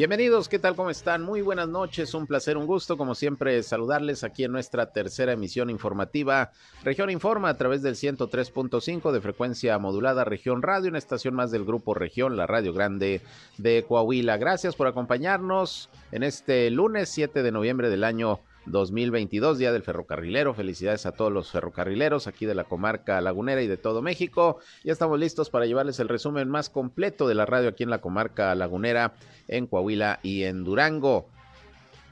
Bienvenidos, ¿qué tal? ¿Cómo están? Muy buenas noches, un placer, un gusto, como siempre, saludarles aquí en nuestra tercera emisión informativa. Región Informa a través del 103.5 de frecuencia modulada Región Radio, una estación más del Grupo Región, la Radio Grande de Coahuila. Gracias por acompañarnos en este lunes 7 de noviembre del año 2022, Día del Ferrocarrilero. Felicidades a todos los ferrocarrileros aquí de la comarca lagunera y de todo México. Ya estamos listos para llevarles el resumen más completo de la radio aquí en la comarca lagunera, en Coahuila y en Durango.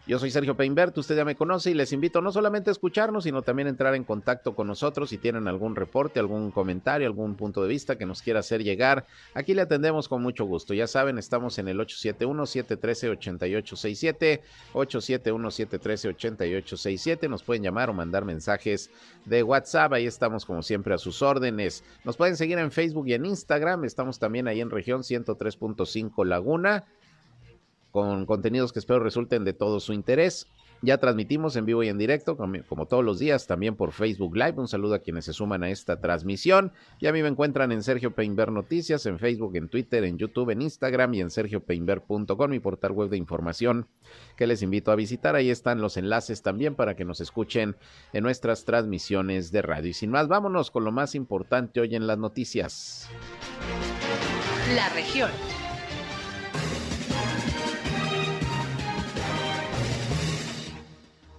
Yo soy Sergio Peinbert, usted ya me conoce y les invito no solamente a escucharnos, sino también a entrar en contacto con nosotros si tienen algún reporte, algún comentario, algún punto de vista que nos quiera hacer llegar. Aquí le atendemos con mucho gusto. Ya saben, estamos en el 871-713-8867, 871-713-8867. Nos pueden llamar o mandar mensajes de WhatsApp. Ahí estamos como siempre a sus órdenes. Nos pueden seguir en Facebook y en Instagram. Estamos también ahí en región 103.5 Laguna con contenidos que espero resulten de todo su interés. Ya transmitimos en vivo y en directo, como, todos los días, también por Facebook Live. Un saludo a quienes se suman a esta transmisión. Y a mí me encuentran en Sergio Peinber Noticias, en Facebook, en Twitter, en YouTube, en Instagram y en sergiopeinber.com, mi portal web de información que les invito a visitar. Ahí están los enlaces también para que nos escuchen en nuestras transmisiones de radio. Y sin más, vámonos con lo más importante hoy en las noticias. La región.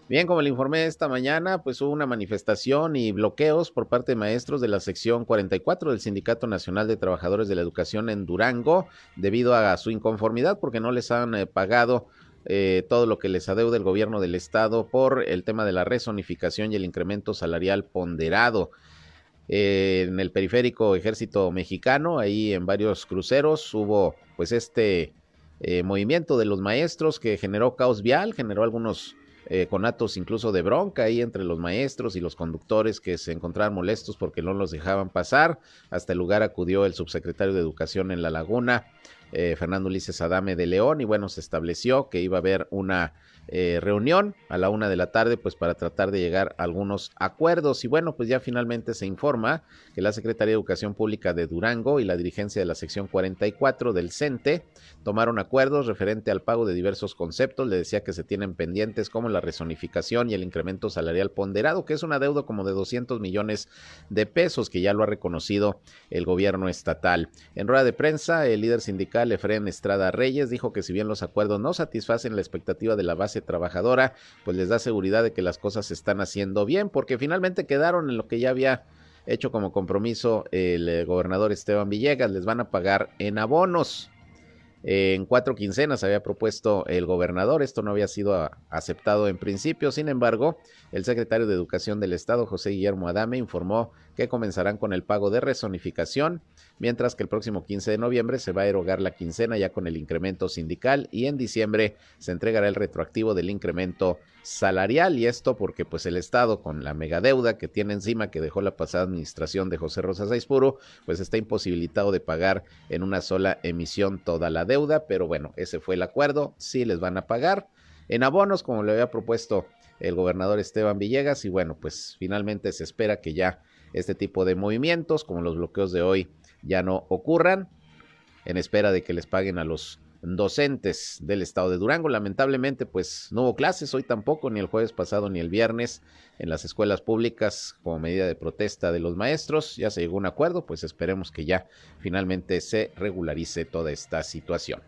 Bien, como le informé esta mañana, pues hubo una manifestación y bloqueos por parte de maestros de la sección 44 del Sindicato Nacional de Trabajadores de la Educación en Durango, debido a su inconformidad porque no les han eh, pagado eh, todo lo que les adeuda el gobierno del estado por el tema de la resonificación y el incremento salarial ponderado. Eh, en el periférico ejército mexicano, ahí en varios cruceros hubo pues este movimiento de los maestros que generó caos vial, generó algunos eh, con actos incluso de bronca ahí entre los maestros y los conductores que se encontraban molestos porque no los dejaban pasar. Hasta el lugar acudió el subsecretario de Educación en La Laguna, eh, Fernando Ulises Adame de León, y bueno, se estableció que iba a haber una eh, reunión a la una de la tarde, pues para tratar de llegar a algunos acuerdos. Y bueno, pues ya finalmente se informa que la Secretaría de Educación Pública de Durango y la dirigencia de la sección 44 del CENTE tomaron acuerdos referente al pago de diversos conceptos. Le decía que se tienen pendientes como la resonificación y el incremento salarial ponderado, que es una deuda como de 200 millones de pesos, que ya lo ha reconocido el gobierno estatal. En rueda de prensa, el líder sindical Efren Estrada Reyes dijo que si bien los acuerdos no satisfacen la expectativa de la base trabajadora, pues les da seguridad de que las cosas se están haciendo bien, porque finalmente quedaron en lo que ya había hecho como compromiso el eh, gobernador Esteban Villegas, les van a pagar en abonos. En cuatro quincenas había propuesto el gobernador, esto no había sido aceptado en principio, sin embargo, el secretario de Educación del Estado, José Guillermo Adame, informó que comenzarán con el pago de resonificación mientras que el próximo 15 de noviembre se va a erogar la quincena ya con el incremento sindical y en diciembre se entregará el retroactivo del incremento salarial y esto porque pues el Estado con la megadeuda que tiene encima que dejó la pasada administración de José Rosas Aispuro pues está imposibilitado de pagar en una sola emisión toda la deuda, pero bueno, ese fue el acuerdo, sí les van a pagar. En abonos como le había propuesto el gobernador Esteban Villegas y bueno, pues finalmente se espera que ya este tipo de movimientos como los bloqueos de hoy ya no ocurran en espera de que les paguen a los docentes del estado de Durango. Lamentablemente, pues no hubo clases hoy tampoco, ni el jueves pasado ni el viernes en las escuelas públicas como medida de protesta de los maestros. Ya se llegó a un acuerdo, pues esperemos que ya finalmente se regularice toda esta situación.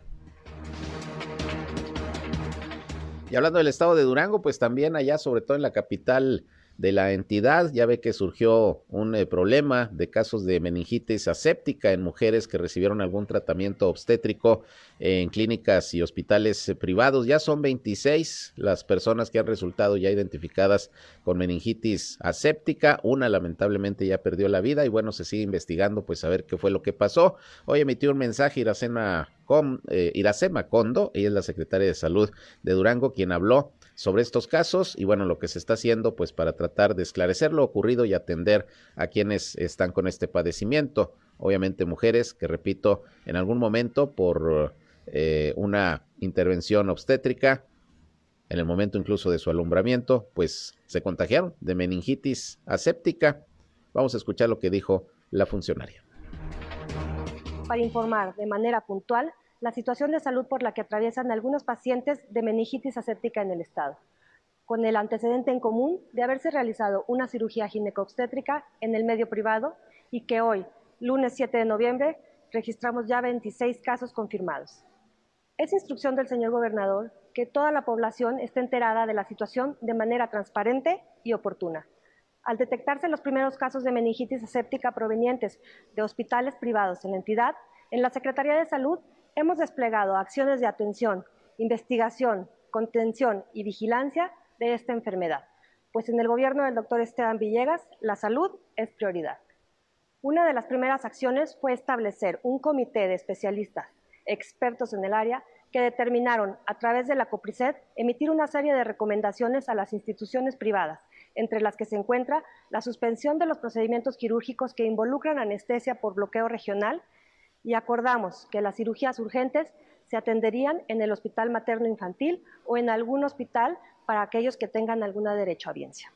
Y hablando del estado de Durango, pues también allá, sobre todo en la capital de la entidad. Ya ve que surgió un eh, problema de casos de meningitis aséptica en mujeres que recibieron algún tratamiento obstétrico en clínicas y hospitales eh, privados. Ya son 26 las personas que han resultado ya identificadas con meningitis aséptica. Una lamentablemente ya perdió la vida y bueno, se sigue investigando pues a ver qué fue lo que pasó. Hoy emitió un mensaje Iracema, con, eh, Iracema Condo, ella es la secretaria de salud de Durango, quien habló sobre estos casos y bueno, lo que se está haciendo pues para tratar de esclarecer lo ocurrido y atender a quienes están con este padecimiento. Obviamente mujeres que, repito, en algún momento por eh, una intervención obstétrica, en el momento incluso de su alumbramiento, pues se contagiaron de meningitis aséptica. Vamos a escuchar lo que dijo la funcionaria. Para informar de manera puntual la situación de salud por la que atraviesan algunos pacientes de meningitis aséptica en el Estado, con el antecedente en común de haberse realizado una cirugía ginecobstétrica en el medio privado y que hoy, lunes 7 de noviembre, registramos ya 26 casos confirmados. Es instrucción del señor gobernador que toda la población esté enterada de la situación de manera transparente y oportuna. Al detectarse los primeros casos de meningitis aséptica provenientes de hospitales privados en la entidad, en la Secretaría de Salud hemos desplegado acciones de atención, investigación, contención y vigilancia de esta enfermedad, pues en el gobierno del doctor Esteban Villegas la salud es prioridad. Una de las primeras acciones fue establecer un comité de especialistas, expertos en el área, que determinaron a través de la COPRISED emitir una serie de recomendaciones a las instituciones privadas, entre las que se encuentra la suspensión de los procedimientos quirúrgicos que involucran anestesia por bloqueo regional y acordamos que las cirugías urgentes se atenderían en el hospital materno infantil o en algún hospital para aquellos que tengan alguna derecho a audiencia.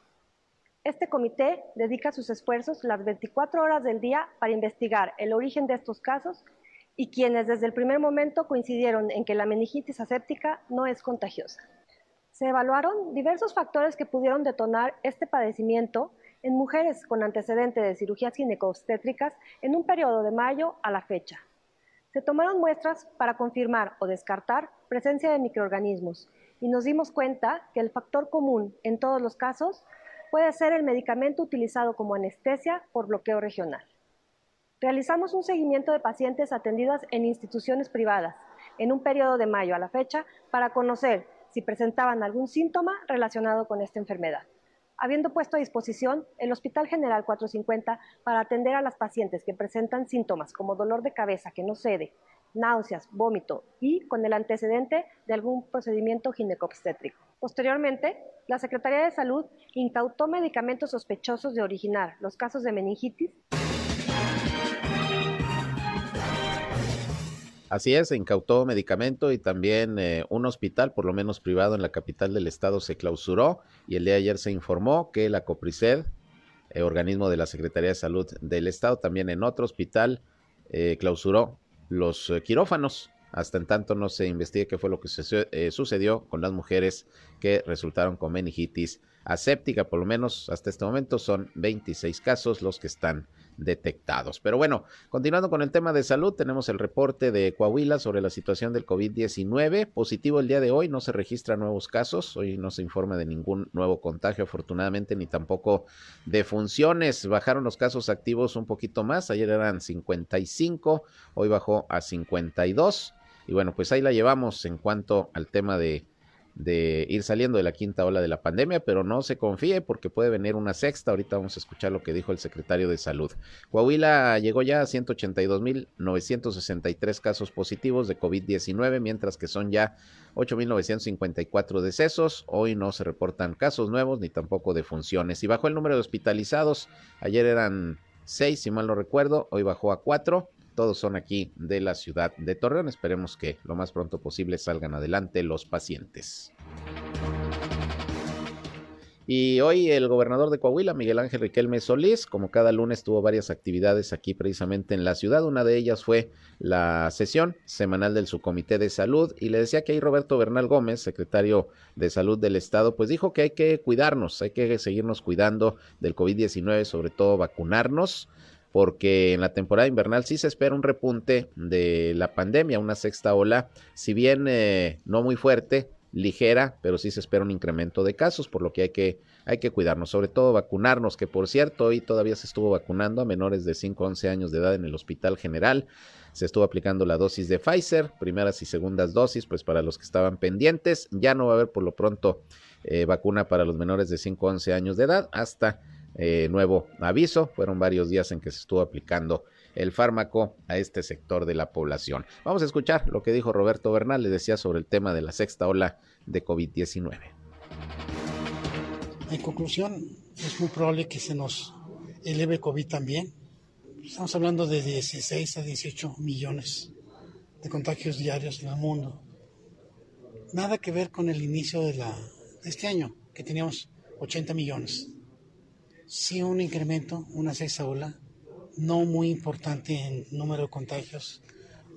Este comité dedica sus esfuerzos las 24 horas del día para investigar el origen de estos casos y quienes desde el primer momento coincidieron en que la meningitis aséptica no es contagiosa. Se evaluaron diversos factores que pudieron detonar este padecimiento en mujeres con antecedente de cirugías ginecobstétricas en un periodo de mayo a la fecha. Se tomaron muestras para confirmar o descartar presencia de microorganismos y nos dimos cuenta que el factor común en todos los casos puede ser el medicamento utilizado como anestesia por bloqueo regional. Realizamos un seguimiento de pacientes atendidas en instituciones privadas en un periodo de mayo a la fecha para conocer si presentaban algún síntoma relacionado con esta enfermedad, habiendo puesto a disposición el Hospital General 450 para atender a las pacientes que presentan síntomas como dolor de cabeza que no cede, náuseas, vómito y con el antecedente de algún procedimiento ginecobstétrico. Posteriormente, la Secretaría de Salud incautó medicamentos sospechosos de originar los casos de meningitis. Así es, se incautó medicamento y también eh, un hospital, por lo menos privado, en la capital del estado se clausuró y el día de ayer se informó que la COPRISED, eh, organismo de la Secretaría de Salud del estado, también en otro hospital eh, clausuró los quirófanos. Hasta en tanto no se investigue qué fue lo que eh, sucedió con las mujeres que resultaron con meningitis aséptica, por lo menos hasta este momento son 26 casos los que están detectados. Pero bueno, continuando con el tema de salud, tenemos el reporte de Coahuila sobre la situación del COVID-19. Positivo el día de hoy, no se registran nuevos casos, hoy no se informa de ningún nuevo contagio afortunadamente, ni tampoco de funciones. Bajaron los casos activos un poquito más, ayer eran 55, hoy bajó a 52. Y bueno, pues ahí la llevamos en cuanto al tema de, de ir saliendo de la quinta ola de la pandemia, pero no se confíe porque puede venir una sexta. Ahorita vamos a escuchar lo que dijo el secretario de Salud. Coahuila llegó ya a 182.963 casos positivos de COVID-19, mientras que son ya 8.954 decesos. Hoy no se reportan casos nuevos ni tampoco de funciones. Y bajó el número de hospitalizados. Ayer eran seis, si mal no recuerdo. Hoy bajó a cuatro. Todos son aquí de la ciudad de Torreón. Esperemos que lo más pronto posible salgan adelante los pacientes. Y hoy el gobernador de Coahuila, Miguel Ángel Riquelme Solís, como cada lunes tuvo varias actividades aquí precisamente en la ciudad. Una de ellas fue la sesión semanal del subcomité de salud y le decía que ahí Roberto Bernal Gómez, secretario de salud del estado, pues dijo que hay que cuidarnos, hay que seguirnos cuidando del COVID-19, sobre todo vacunarnos porque en la temporada invernal sí se espera un repunte de la pandemia, una sexta ola, si bien eh, no muy fuerte, ligera, pero sí se espera un incremento de casos, por lo que hay que hay que cuidarnos, sobre todo vacunarnos, que por cierto, hoy todavía se estuvo vacunando a menores de 5 a 11 años de edad en el Hospital General. Se estuvo aplicando la dosis de Pfizer, primeras y segundas dosis, pues para los que estaban pendientes. Ya no va a haber por lo pronto eh, vacuna para los menores de 5 a 11 años de edad hasta eh, nuevo aviso. Fueron varios días en que se estuvo aplicando el fármaco a este sector de la población. Vamos a escuchar lo que dijo Roberto Bernal, le decía sobre el tema de la sexta ola de COVID-19. En conclusión, es muy probable que se nos eleve el COVID también. Estamos hablando de 16 a 18 millones de contagios diarios en el mundo. Nada que ver con el inicio de, la, de este año, que teníamos 80 millones sí un incremento, una sexta ola, no muy importante en número de contagios,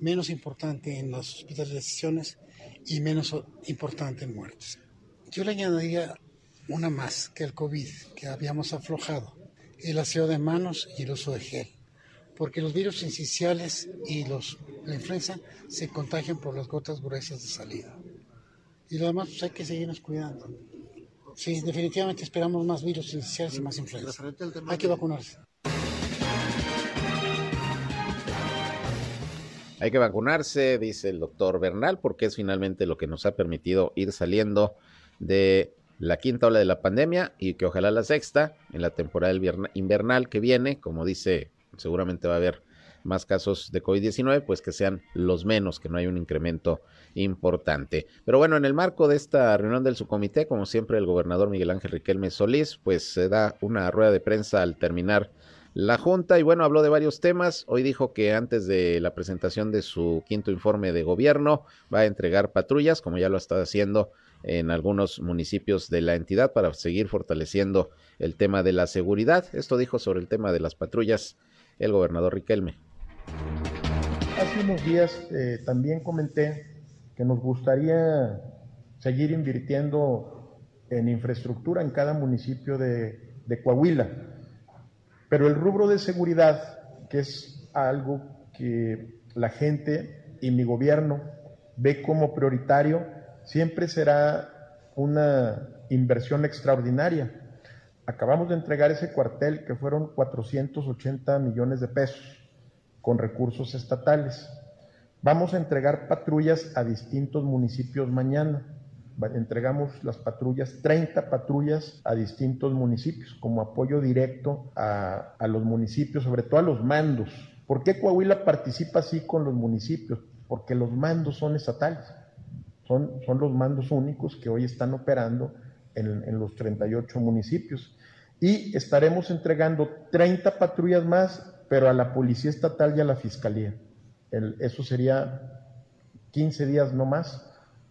menos importante en las hospitalizaciones y menos importante en muertes. Yo le añadiría una más que el COVID, que habíamos aflojado, el aseo de manos y el uso de gel, porque los virus incisionales y los, la influenza se contagian por las gotas gruesas de salida. Y lo demás, pues hay que seguirnos cuidando. Sí, definitivamente esperamos más virus incisionales y más influenza. Hay que vacunarse. Hay que vacunarse, dice el doctor Bernal, porque es finalmente lo que nos ha permitido ir saliendo de la quinta ola de la pandemia y que ojalá la sexta, en la temporada invernal que viene, como dice, seguramente va a haber más casos de COVID-19, pues que sean los menos, que no hay un incremento importante. Pero bueno, en el marco de esta reunión del subcomité, como siempre, el gobernador Miguel Ángel Riquelme Solís, pues se da una rueda de prensa al terminar la Junta y bueno, habló de varios temas. Hoy dijo que antes de la presentación de su quinto informe de gobierno va a entregar patrullas, como ya lo está haciendo en algunos municipios de la entidad para seguir fortaleciendo el tema de la seguridad. Esto dijo sobre el tema de las patrullas el gobernador Riquelme. Hace unos días eh, también comenté que nos gustaría seguir invirtiendo en infraestructura en cada municipio de, de Coahuila pero el rubro de seguridad, que es algo que la gente y mi gobierno ve como prioritario, siempre será una inversión extraordinaria. Acabamos de entregar ese cuartel que fueron 480 millones de pesos con recursos estatales. Vamos a entregar patrullas a distintos municipios mañana entregamos las patrullas, 30 patrullas a distintos municipios como apoyo directo a, los municipios, sobre todo a los mandos. ¿Por qué Coahuila participa así con los municipios? Porque los mandos son estatales, son, son los mandos únicos que hoy están operando en, los 38 municipios. Y estaremos entregando 30 patrullas más, pero a la Policía Estatal y a la Fiscalía. eso sería 15 días no más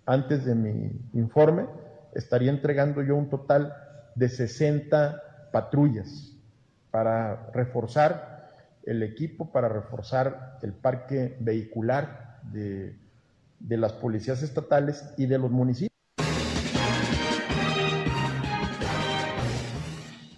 antes de mi informe, estaría entregando yo un total de 60 patrullas para reforzar el equipo, para reforzar el parque vehicular de, de las policías estatales y de los municipios.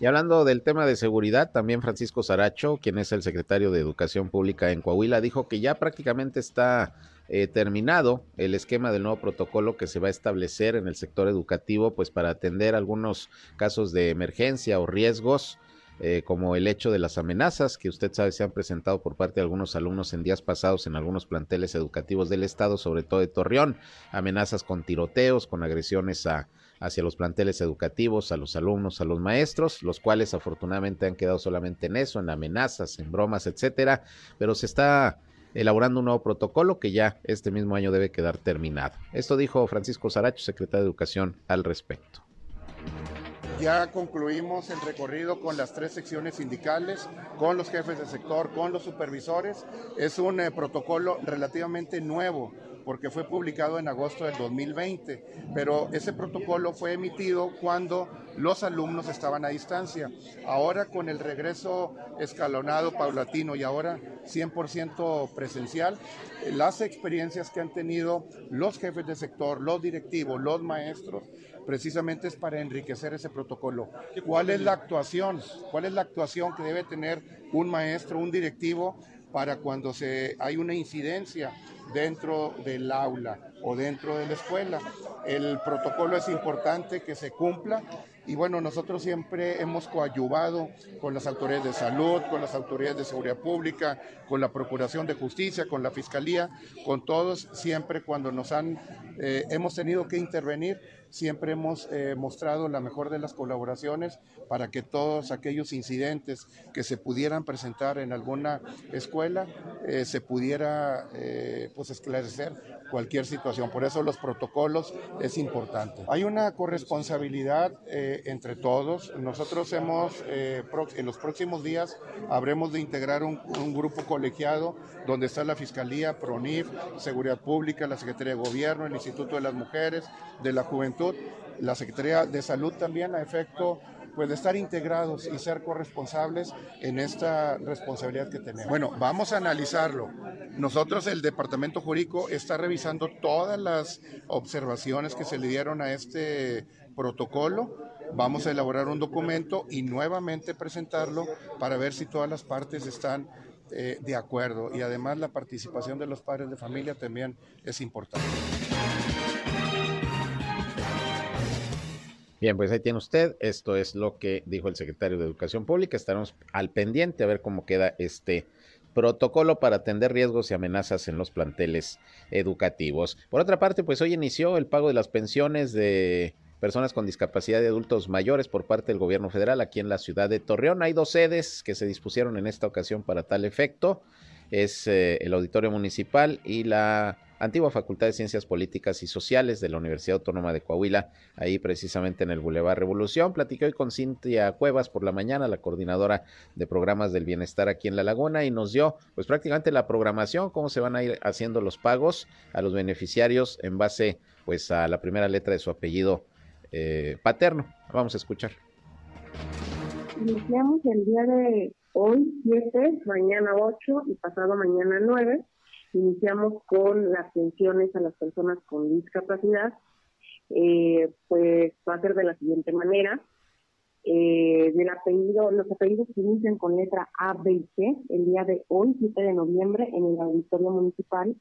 Y hablando del tema de seguridad, también Francisco Saracho, quien es el secretario de Educación Pública en Coahuila, dijo que ya prácticamente está eh, terminado el esquema del nuevo protocolo que se va a establecer en el sector educativo, pues para atender algunos casos de emergencia o riesgos. Eh, como el hecho de las amenazas que usted sabe se han presentado por parte de algunos alumnos en días pasados en algunos planteles educativos del estado, sobre todo de Torreón, amenazas con tiroteos, con agresiones a, hacia los planteles educativos, a los alumnos, a los maestros, los cuales afortunadamente han quedado solamente en eso, en amenazas, en bromas, etcétera, pero se está elaborando un nuevo protocolo que ya este mismo año debe quedar terminado. Esto dijo Francisco Saracho, secretario de Educación, al respecto. Ya concluimos el recorrido con las tres secciones sindicales, con los jefes de sector, con los supervisores. Es un eh, protocolo relativamente nuevo porque fue publicado en agosto del 2020, pero ese protocolo fue emitido cuando los alumnos estaban a distancia. Ahora con el regreso escalonado, paulatino y ahora 100% presencial, las experiencias que han tenido los jefes de sector, los directivos, los maestros, precisamente es para enriquecer ese protocolo. ¿Cuál es la actuación? ¿Cuál es la actuación que debe tener un maestro, un directivo para cuando se, hay una incidencia dentro del aula o dentro de la escuela. El protocolo es importante que se cumpla y bueno, nosotros siempre hemos coadyuvado con las autoridades de salud, con las autoridades de seguridad pública, con la Procuración de Justicia, con la Fiscalía, con todos, siempre cuando nos han, eh, hemos tenido que intervenir siempre hemos eh, mostrado la mejor de las colaboraciones para que todos aquellos incidentes que se pudieran presentar en alguna escuela eh, se pudiera eh, pues esclarecer cualquier situación. Por eso los protocolos es importante. Hay una corresponsabilidad entre todos. Nosotros hemos, en los próximos días, habremos de integrar un, un grupo colegiado donde está la Fiscalía, PRONIF, Seguridad Pública, la Secretaría de Gobierno, el Instituto de las Mujeres, de la Juventud la Secretaría de Salud también a efecto pues de estar integrados y ser corresponsables en esta responsabilidad que tenemos. Bueno, vamos a analizarlo. Nosotros, el Departamento Jurídico, está revisando todas las observaciones que se le dieron a este protocolo. Vamos a elaborar un documento y nuevamente presentarlo para ver si todas las partes están eh, de acuerdo. Y además la participación de los padres de familia también es importante. Bien, pues ahí tiene usted. Esto es lo que dijo el secretario de Educación Pública. Estaremos al pendiente a ver cómo queda este protocolo para atender riesgos y amenazas en los planteles educativos. Por otra parte, pues hoy inició el pago de las pensiones de personas con discapacidad de adultos mayores por parte del gobierno federal aquí en la ciudad de Torreón. Hay dos sedes que se dispusieron en esta ocasión para tal efecto. Es eh, el auditorio municipal y la antigua Facultad de Ciencias Políticas y Sociales de la Universidad Autónoma de Coahuila, ahí precisamente en el Boulevard Revolución. Platiqué hoy con Cintia Cuevas por la mañana, la coordinadora de programas del bienestar aquí en La Laguna, y nos dio pues prácticamente la programación, cómo se van a ir haciendo los pagos a los beneficiarios en base pues a la primera letra de su apellido eh, paterno. Vamos a escuchar. Iniciamos el día de hoy 7, mañana 8 y pasado mañana 9 Iniciamos con las pensiones a las personas con discapacidad. Eh, pues va a ser de la siguiente manera. Eh, los apellidos que inician con letra A, B y C, el día de hoy, 7 de noviembre, en el auditorio municipal,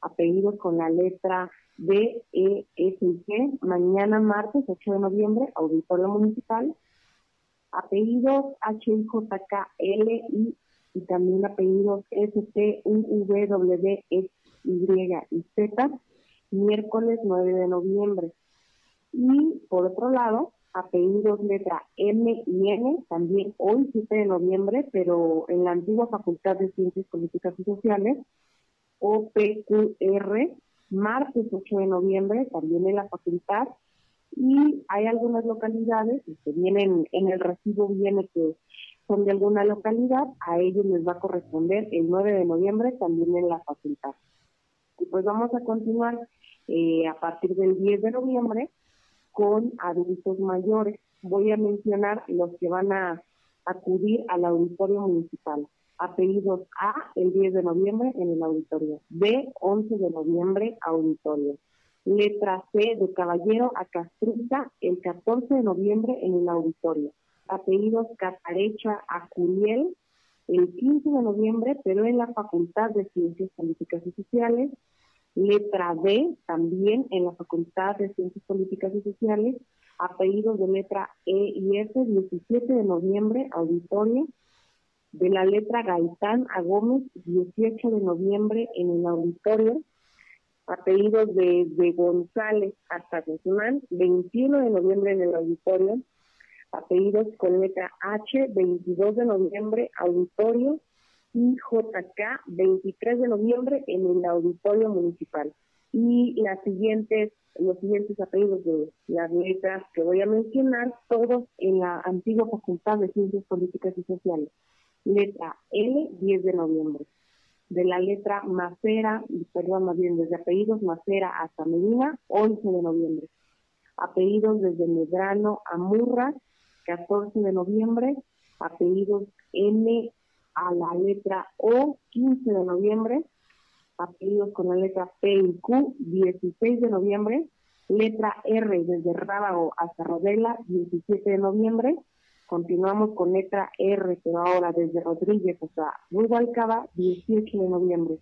apellidos con la letra D, E, S y G, mañana martes, 8 de noviembre, auditorio municipal, apellidos H, I, J, K, L, I, y también apellidos S, T, U, V, W, X, y Z, miércoles 9 de noviembre. Y por otro lado, apellidos letra M y N, también hoy 7 de noviembre, pero en la antigua Facultad de Ciencias Políticas y Sociales, OPQR, martes 8 de noviembre, también en la facultad, y hay algunas localidades que vienen en el recibo viene que son de alguna localidad, a ellos les va a corresponder el 9 de noviembre también en la facultad. Y pues vamos a continuar eh, a partir del 10 de noviembre con adultos mayores. Voy a mencionar los que van a acudir al auditorio municipal. Apellidos A el 10 de noviembre en el auditorio. B 11 de noviembre auditorio. Letra C de Caballero a Castruza el 14 de noviembre en el auditorio apellidos Catarecha Acuriel el 15 de noviembre, pero en la Facultad de Ciencias Políticas y Sociales. Letra D, también en la Facultad de Ciencias Políticas y Sociales. Apellidos de letra E y F, 17 de noviembre, auditorio. De la letra Gaitán a Gómez, 18 de noviembre en el auditorio. Apellidos de, de González hasta Guzmán, 21 de noviembre en el auditorio apellidos con letra H, 22 de noviembre, auditorio, y JK, 23 de noviembre, en el auditorio municipal. Y las siguientes, los siguientes apellidos de las letras que voy a mencionar, todos en la antigua Facultad de Ciencias Políticas y Sociales. Letra L, 10 de noviembre. De la letra Macera, perdón, más bien desde apellidos Macera hasta Medina, 11 de noviembre. Apellidos desde Medrano a Murra, 14 de noviembre, apellidos M a la letra O, 15 de noviembre, apellidos con la letra P y Q, 16 de noviembre, letra R desde Rábago hasta Rodela, 17 de noviembre, continuamos con letra R, pero ahora desde Rodríguez hasta Rubalcaba, 18 de noviembre,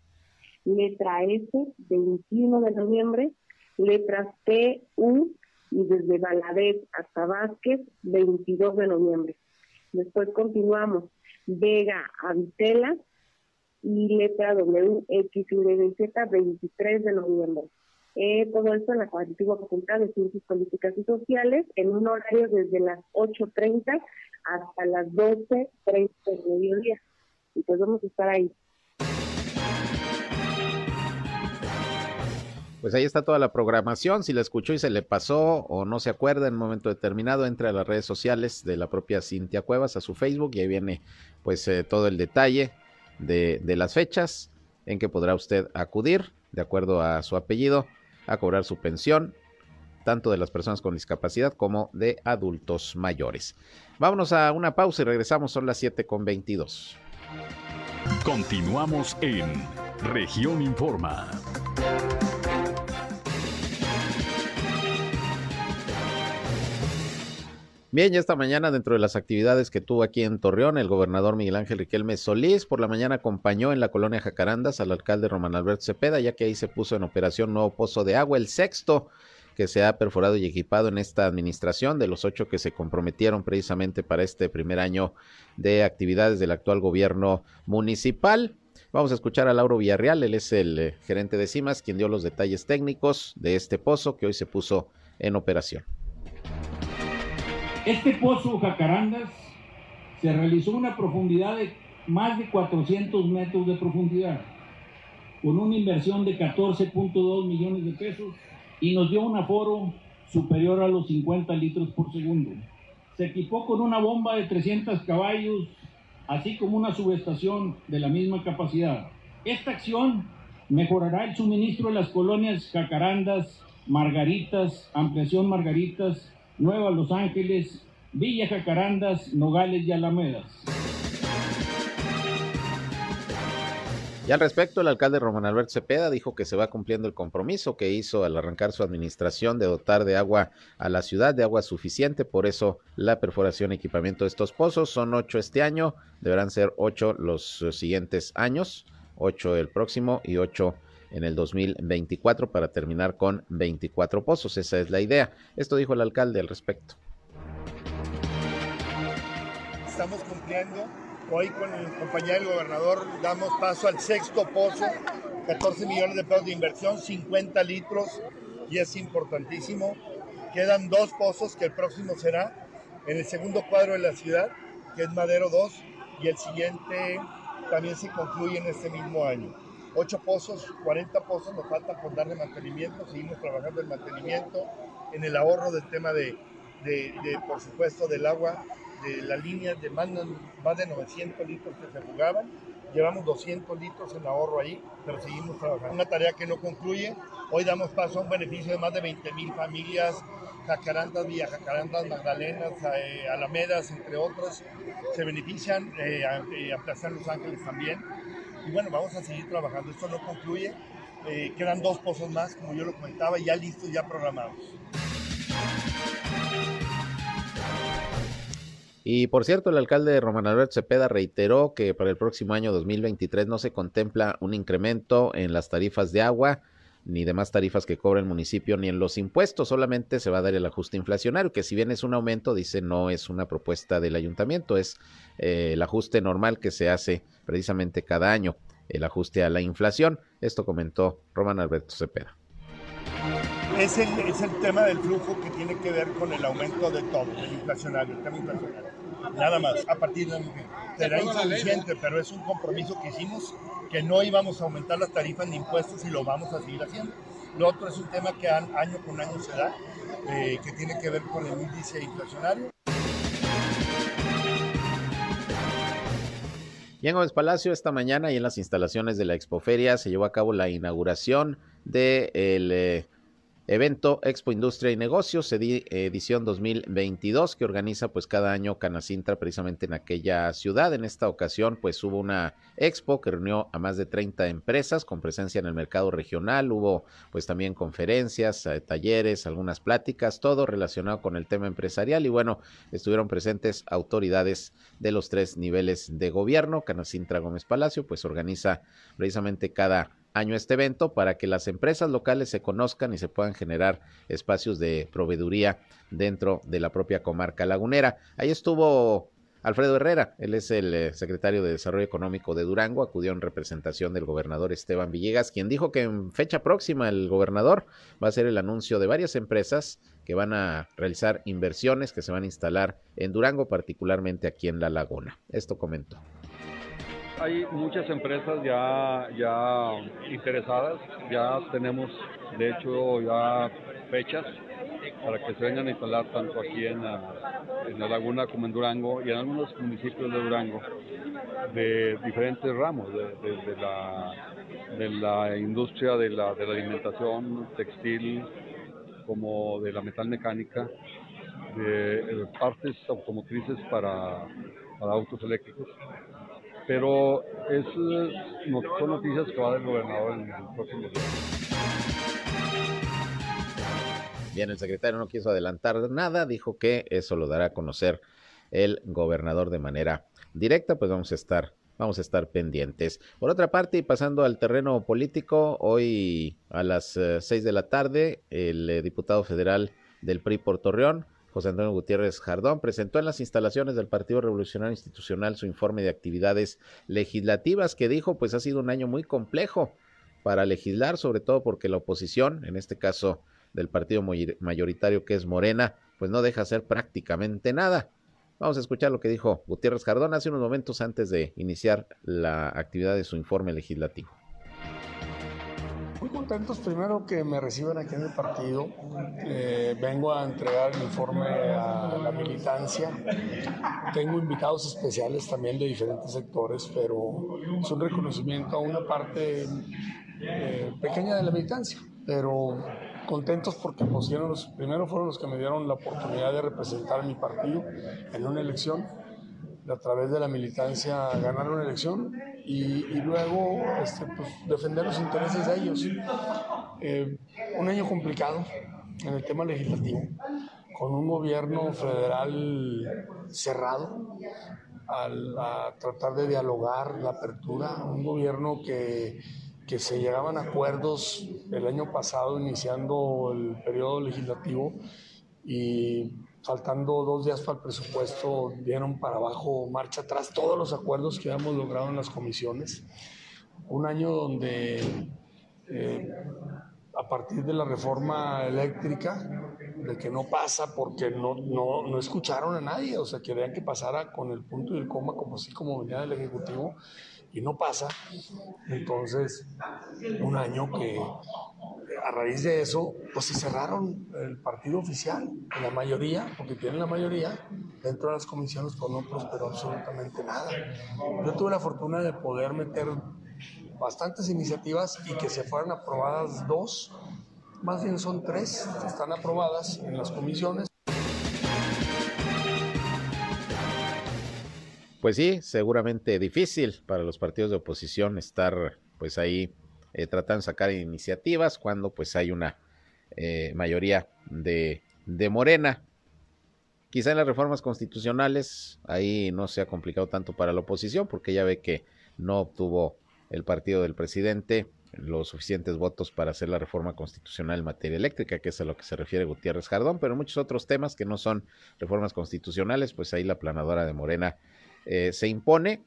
letra S, 21 de noviembre, letras P, U, y desde Valadez hasta Vázquez, 22 de noviembre. Después continuamos Vega a Vitela y letra W, X, Y, Z, 23 de noviembre. Eh, todo esto en la antigua Facultad de Ciencias Políticas y Sociales, en un horario desde las 8.30 hasta las 12.30 del mediodía. Y pues vamos a estar ahí. Pues ahí está toda la programación. Si la escuchó y se le pasó o no se acuerda en un momento determinado, entre a las redes sociales de la propia Cintia Cuevas, a su Facebook, y ahí viene pues eh, todo el detalle de, de las fechas en que podrá usted acudir, de acuerdo a su apellido, a cobrar su pensión tanto de las personas con discapacidad como de adultos mayores. Vámonos a una pausa y regresamos, son las 7 con 22. Continuamos en región Informa. Bien, esta mañana dentro de las actividades que tuvo aquí en Torreón, el gobernador Miguel Ángel Riquelme Solís por la mañana acompañó en la colonia Jacarandas al alcalde Román Alberto Cepeda, ya que ahí se puso en operación nuevo pozo de agua, el sexto que se ha perforado y equipado en esta administración, de los ocho que se comprometieron precisamente para este primer año de actividades del actual gobierno municipal. Vamos a escuchar a Lauro Villarreal, él es el eh, gerente de CIMAS, quien dio los detalles técnicos de este pozo que hoy se puso en operación. Este pozo Jacarandas se realizó una profundidad de más de 400 metros de profundidad, con una inversión de 14.2 millones de pesos y nos dio un aforo superior a los 50 litros por segundo. Se equipó con una bomba de 300 caballos, así como una subestación de la misma capacidad. Esta acción mejorará el suministro de las colonias Jacarandas, Margaritas, Ampliación Margaritas, Nueva Los Ángeles, Villa Jacarandas, Nogales y Alamedas. Y al respecto, el alcalde Román Alberto Cepeda dijo que se va cumpliendo el compromiso que hizo al arrancar su administración de dotar de agua a la ciudad, de agua suficiente, por eso la perforación y equipamiento de estos pozos son ocho este año, deberán ser ocho los siguientes años, ocho el próximo y ocho en el 2024 para terminar con 24 pozos. Esa es la idea. Esto dijo el alcalde al respecto. Estamos cumpliendo. Hoy con la compañía del gobernador damos paso al sexto pozo, 14 millones de pesos de inversión, 50 litros y es importantísimo. Quedan dos pozos que el próximo será en el segundo cuadro de la ciudad, que es Madero 2, y el siguiente también se concluye en este mismo año. 8 pozos, 40 pozos nos faltan por darle mantenimiento, seguimos trabajando en mantenimiento, en el ahorro del tema de, de, por supuesto, del agua, de la línea de más, más de 900 litros que se jugaban, llevamos 200 litros en ahorro ahí, pero seguimos trabajando. Una tarea que no concluye, hoy damos paso a un beneficio de más de 20 mil familias, Jacarandas, Villa Jacarandas, Magdalenas, eh, Alamedas, entre otras, se benefician, eh, eh a, Los Ángeles también y bueno, vamos a seguir trabajando. Esto no concluye. Eh, quedan dos pozos más, como yo lo comentaba, ya listos, ya programados. Y por cierto, el alcalde Román Alberto Cepeda reiteró que para el próximo año 2023 no se contempla un incremento en las tarifas de agua ni demás tarifas que cobra el municipio, ni en los impuestos, solamente se va a dar el ajuste inflacionario, que si bien es un aumento, dice, no es una propuesta del ayuntamiento, es eh, el ajuste normal que se hace precisamente cada año, el ajuste a la inflación. Esto comentó Román Alberto Cepeda. Es el, es el tema del flujo que tiene que ver con el aumento de todo, el inflacionario, el tema inflacionario. Nada más, a partir de... Será insuficiente, pero es un compromiso que hicimos que no íbamos a aumentar las tarifas de impuestos y lo vamos a seguir haciendo. Lo otro es un tema que año con año se da, eh, que tiene que ver con el índice inflacionario. Y en Gómez Palacio esta mañana y en las instalaciones de la Expoferia se llevó a cabo la inauguración del de eh, evento Expo Industria y Negocios, edición 2022, que organiza pues cada año Canacintra precisamente en aquella ciudad. En esta ocasión pues hubo una expo que reunió a más de 30 empresas con presencia en el mercado regional. Hubo pues también conferencias, eh, talleres, algunas pláticas, todo relacionado con el tema empresarial y bueno, estuvieron presentes autoridades de los tres niveles de gobierno. Canacintra Gómez Palacio pues organiza precisamente cada año este evento para que las empresas locales se conozcan y se puedan generar espacios de proveeduría dentro de la propia comarca lagunera. Ahí estuvo Alfredo Herrera, él es el eh, secretario de Desarrollo Económico de Durango, acudió en representación del gobernador Esteban Villegas, quien dijo que en fecha próxima el gobernador va a hacer el anuncio de varias empresas que van a realizar inversiones que se van a instalar en Durango, particularmente aquí en La Laguna. Esto comentó. Hay muchas empresas ya, ya interesadas, ya tenemos de hecho ya fechas para que se vengan a instalar tanto aquí en la, laguna como en Durango y en algunos municipios de Durango de diferentes ramos, de, la, de la industria de la, de la alimentación, textil, como de la metal mecánica, de eh, partes automotrices para autos eléctricos. Pero es, son noticias que va a dar el gobernador en el próximo. Bien, el secretario no quiso adelantar nada, dijo que eso lo dará a conocer el gobernador de manera directa, pues vamos a estar vamos a estar pendientes. Por otra parte, y pasando al terreno político, hoy a las eh, seis de la tarde, el eh, diputado federal del PRI por Torreón, José Antonio Gutiérrez Jardón, presentó en las instalaciones del Partido Revolucionario Institucional su informe de actividades legislativas que dijo pues ha sido un año muy complejo para legislar, sobre todo porque la oposición, en este caso del partido mayoritario que es Morena, pues no deja hacer prácticamente nada. Vamos a escuchar lo que dijo Gutiérrez Jardón hace unos momentos antes de iniciar la actividad de su informe legislativo. Contentos primero que me reciban aquí en el partido. Eh, vengo a entregar el informe a la militancia. Tengo invitados especiales también de diferentes sectores, pero es un reconocimiento a una parte eh, pequeña de la militancia. Pero contentos porque pusieron los, primero fueron los que me dieron la oportunidad de representar mi partido en una elección, a través de la militancia ganar una elección y, luego este, pues, defender los intereses de ellos. Eh, un año complicado en el tema legislativo, con un gobierno federal cerrado al, tratar de dialogar la apertura, un gobierno que que se llegaban a acuerdos el año pasado iniciando el periodo legislativo y faltando dos días para el presupuesto dieron para abajo, marcha atrás todos los acuerdos que habíamos logrado en las comisiones. Un año donde eh, a partir de la reforma eléctrica, de que no pasa porque no, no, no, escucharon a nadie, o sea, querían que pasara con el punto y el coma, como así como venía del Ejecutivo, y no pasa. Entonces, un año que a raíz de eso, pues se cerraron el partido oficial, la mayoría, porque tienen la mayoría, dentro de las comisiones, pues no prosperó absolutamente nada. Yo tuve la fortuna de poder meter bastantes iniciativas y que se fueran aprobadas dos, más bien son tres, están aprobadas en las comisiones Pues sí, seguramente difícil para los partidos de oposición estar pues ahí eh, tratando de sacar iniciativas cuando pues hay una eh, mayoría de, de Morena. Quizá en las reformas constitucionales ahí no se ha complicado tanto para la oposición porque ya ve que no obtuvo el partido del presidente los suficientes votos para hacer la reforma constitucional en materia eléctrica, que es a lo que se refiere Gutiérrez Jardón, pero muchos otros temas que no son reformas constitucionales, pues ahí la planadora de Morena eh, se impone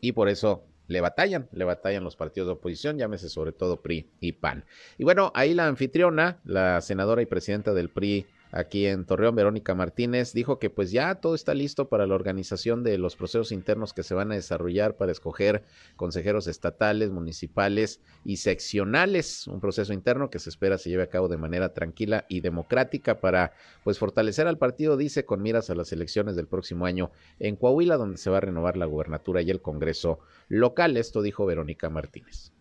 y por eso le batallan, le batallan los partidos de oposición, llámese sobre todo PRI y PAN. Y bueno, ahí la anfitriona, la senadora y presidenta del PRI, aquí en Torreón, Verónica Martínez, dijo que pues ya todo está listo para la organización de los procesos internos que se van a desarrollar para escoger consejeros estatales, municipales y seccionales, un proceso interno que se espera se lleve a cabo de manera tranquila y democrática para pues fortalecer al partido, dice, con miras a las elecciones del próximo año en Coahuila, donde se va a renovar la gubernatura y el Congreso local. Esto dijo Verónica Martínez.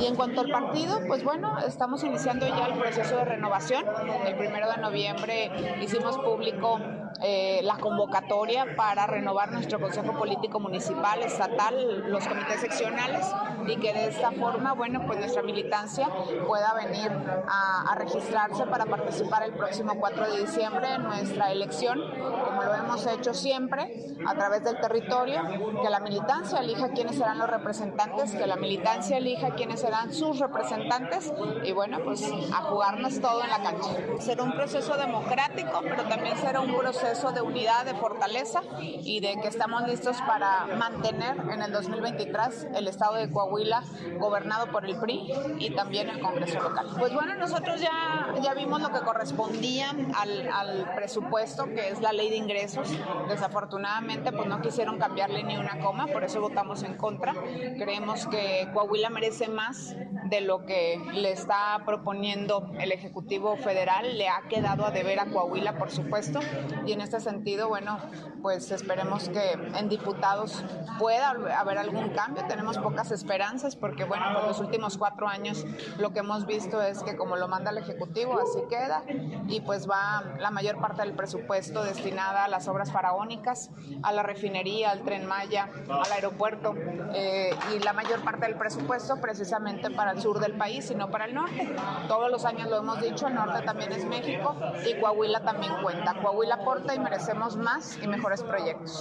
Y en cuanto al partido, pues bueno, estamos iniciando ya el proceso de renovación. El primero de noviembre hicimos público eh, la convocatoria para renovar nuestro Consejo Político Municipal, Estatal, los comités seccionales y que de esta forma, bueno, pues nuestra militancia pueda venir a, a registrarse para participar el próximo 4 de diciembre en nuestra elección, como lo hemos hecho siempre, a través del territorio, que la militancia elija quiénes serán los representantes, que la militancia elija quiénes serán sus representantes y bueno, pues a jugarnos todo en la cancha. Será un proceso democrático, pero también será un proceso de unidad, de fortaleza y de que estamos listos para mantener en el 2023 el estado de Coahuila gobernado por el PRI y también el Congreso local. Pues bueno, nosotros ya, ya vimos lo que correspondía al, al presupuesto, que es la ley de ingresos. Desafortunadamente, pues no quisieron cambiarle ni una coma, por eso votamos en contra. Creemos que Coahuila merece más de lo que le está proponiendo el Ejecutivo Federal. Le ha quedado a deber a Coahuila, por supuesto, y en en este sentido, bueno, pues esperemos que en diputados pueda haber algún cambio. Tenemos pocas esperanzas porque, bueno, por los últimos cuatro años lo que hemos visto es que como lo manda el Ejecutivo, así queda. Y pues va la mayor parte del presupuesto destinada a las obras faraónicas, a la refinería, al tren Maya, al aeropuerto eh, y la mayor parte del presupuesto precisamente para el sur del país y no para el norte. Todos los años lo hemos dicho, el norte también es México y Coahuila también cuenta. Coahuila aporta y merecemos más y mejores proyectos.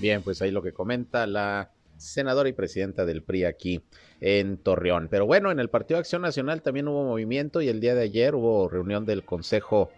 Bien, pues ahí lo que comenta la senadora y presidenta del PRI aquí en Torreón. Pero bueno, en el Partido Acción Nacional también hubo movimiento y el día de ayer hubo reunión del Consejo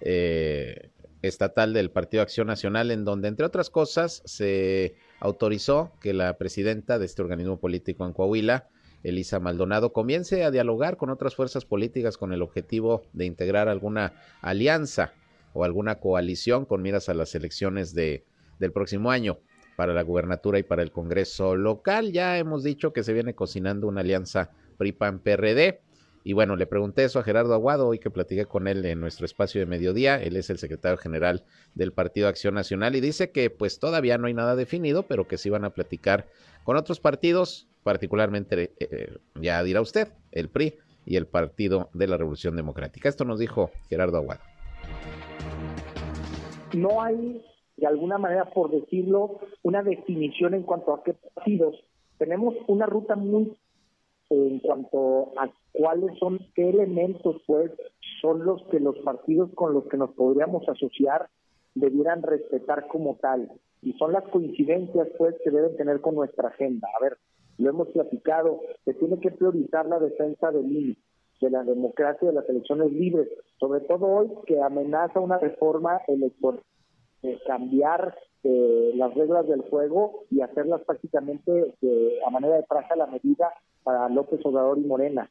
eh, Estatal del Partido Acción Nacional en donde, entre otras cosas, se autorizó que la presidenta de este organismo político en Coahuila, Elisa Maldonado, comience a dialogar con otras fuerzas políticas con el objetivo de integrar alguna alianza o alguna coalición con miras a las elecciones de, del próximo año para la gubernatura y para el Congreso local. Ya hemos dicho que se viene cocinando una alianza PRI-PAN-PRD. Y bueno, le pregunté eso a Gerardo Aguado hoy que platiqué con él en nuestro espacio de mediodía. Él es el secretario general del Partido Acción Nacional y dice que pues todavía no hay nada definido, pero que sí van a platicar con otros partidos, particularmente, eh, ya dirá usted, el PRI y el Partido de la Revolución Democrática. Esto nos dijo Gerardo Aguado. No hay de alguna manera, por decirlo, una definición en cuanto a qué partidos. Tenemos una ruta muy en cuanto a cuáles son, qué elementos, pues, son los que los partidos con los que nos podríamos asociar debieran respetar como tal. Y son las coincidencias, pues, que deben tener con nuestra agenda. A ver, lo hemos platicado, se tiene que priorizar la defensa del INE, de la democracia, de las elecciones libres, sobre todo hoy que amenaza una reforma electoral cambiar eh, las reglas del juego y hacerlas prácticamente a manera de traje a la medida para López Obrador y Morena.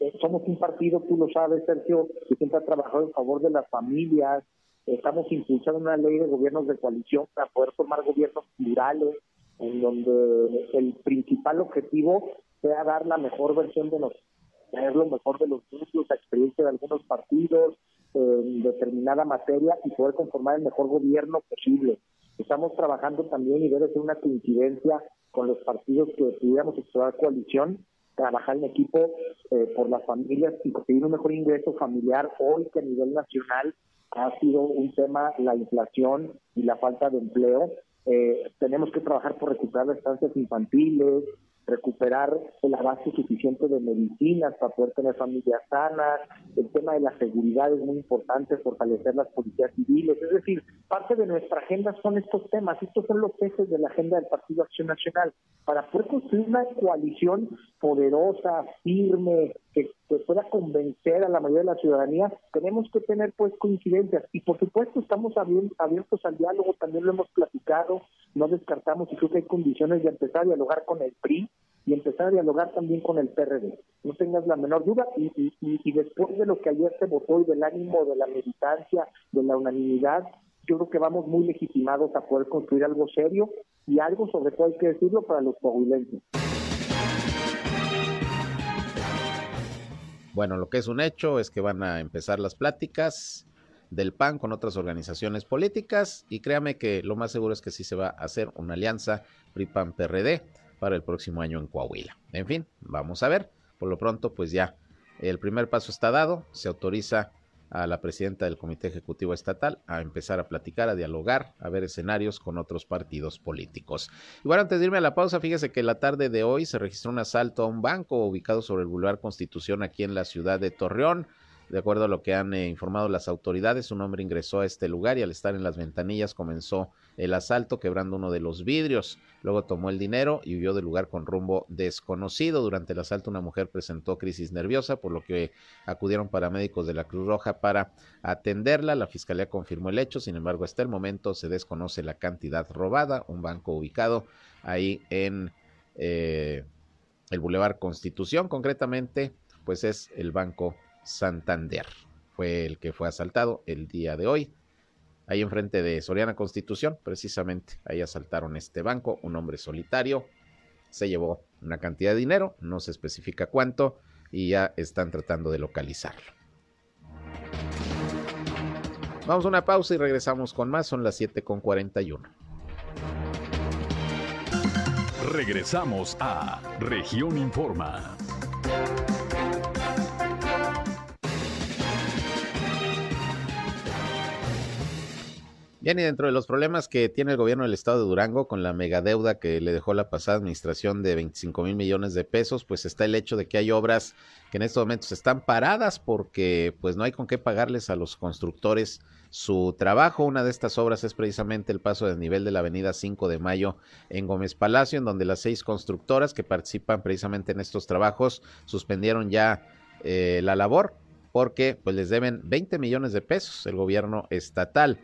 Eh, somos un partido, tú lo sabes, Sergio, que siempre ha trabajado en favor de las familias. Estamos impulsando una ley de gobiernos de coalición para poder formar gobiernos plurales, en donde el principal objetivo sea dar la mejor versión de nosotros tener lo mejor de los núcleos, la experiencia de algunos partidos en determinada materia y poder conformar el mejor gobierno posible. Estamos trabajando también y debe ser una coincidencia con los partidos que pudiéramos explorar coalición, trabajar en equipo eh, por las familias y conseguir un mejor ingreso familiar hoy que a nivel nacional ha sido un tema la inflación y la falta de empleo. Eh, tenemos que trabajar por recuperar las estancias infantiles, recuperar el avance suficiente de medicinas para poder tener familias sanas, el tema de la seguridad es muy importante, fortalecer las policías civiles, es decir, parte de nuestra agenda son estos temas, estos son los ejes de la agenda del Partido Acción Nacional, para poder construir una coalición poderosa, firme, que, pueda convencer a la mayoría de la ciudadanía, tenemos que tener pues coincidencias y por supuesto estamos abiertos al diálogo, también lo hemos platicado, no descartamos y creo que hay condiciones de empezar a dialogar con el PRI, y empezar a dialogar también con el PRD. No tengas la menor duda y, y, después de lo que ayer se votó y del ánimo, de la militancia, de la unanimidad, yo creo que vamos muy legitimados a poder construir algo serio y algo, sobre todo hay que decirlo, para los coahuilenses. Bueno, lo que es un hecho es que van a empezar las pláticas del PAN con otras organizaciones políticas y créame que lo más seguro es que sí se va a hacer una alianza PRI-PAN-PRD para el próximo año en Coahuila. En fin, vamos a ver. Por lo pronto, pues ya el primer paso está dado. Se autoriza a la presidenta del Comité Ejecutivo Estatal a empezar a platicar, a dialogar, a ver escenarios con otros partidos políticos. Y bueno, antes de irme a la pausa, fíjese que la tarde de hoy se registró un asalto a un banco ubicado sobre el Boulevard Constitución aquí en la ciudad de Torreón. De acuerdo a lo que han eh, informado las autoridades, un hombre ingresó a este lugar y al estar en las ventanillas comenzó el asalto quebrando uno de los vidrios. Luego tomó el dinero y huyó del lugar con rumbo desconocido. Durante el asalto una mujer presentó crisis nerviosa, por lo que acudieron paramédicos de la Cruz Roja para atenderla. La fiscalía confirmó el hecho, sin embargo hasta el momento se desconoce la cantidad robada. Un banco ubicado ahí en eh, el Boulevard Constitución, concretamente, pues es el Banco Santander. Fue el que fue asaltado el día de hoy. Ahí enfrente de Soriana Constitución, precisamente, ahí asaltaron este banco, un hombre solitario, se llevó una cantidad de dinero, no se especifica cuánto, y ya están tratando de localizarlo. Vamos a una pausa y regresamos con más. Son las 7 con 41. Regresamos a Región Informa. Bien, y dentro de los problemas que tiene el gobierno del estado de Durango con la megadeuda que le dejó la pasada administración de 25 mil millones de pesos, pues está el hecho de que hay obras que en estos momentos están paradas porque pues no hay con qué pagarles a los constructores su trabajo. Una de estas obras es precisamente el paso del nivel de la avenida 5 de Mayo en Gómez Palacio, en donde las seis constructoras que participan precisamente en estos trabajos suspendieron ya eh, la labor porque pues les deben 20 millones de pesos el gobierno estatal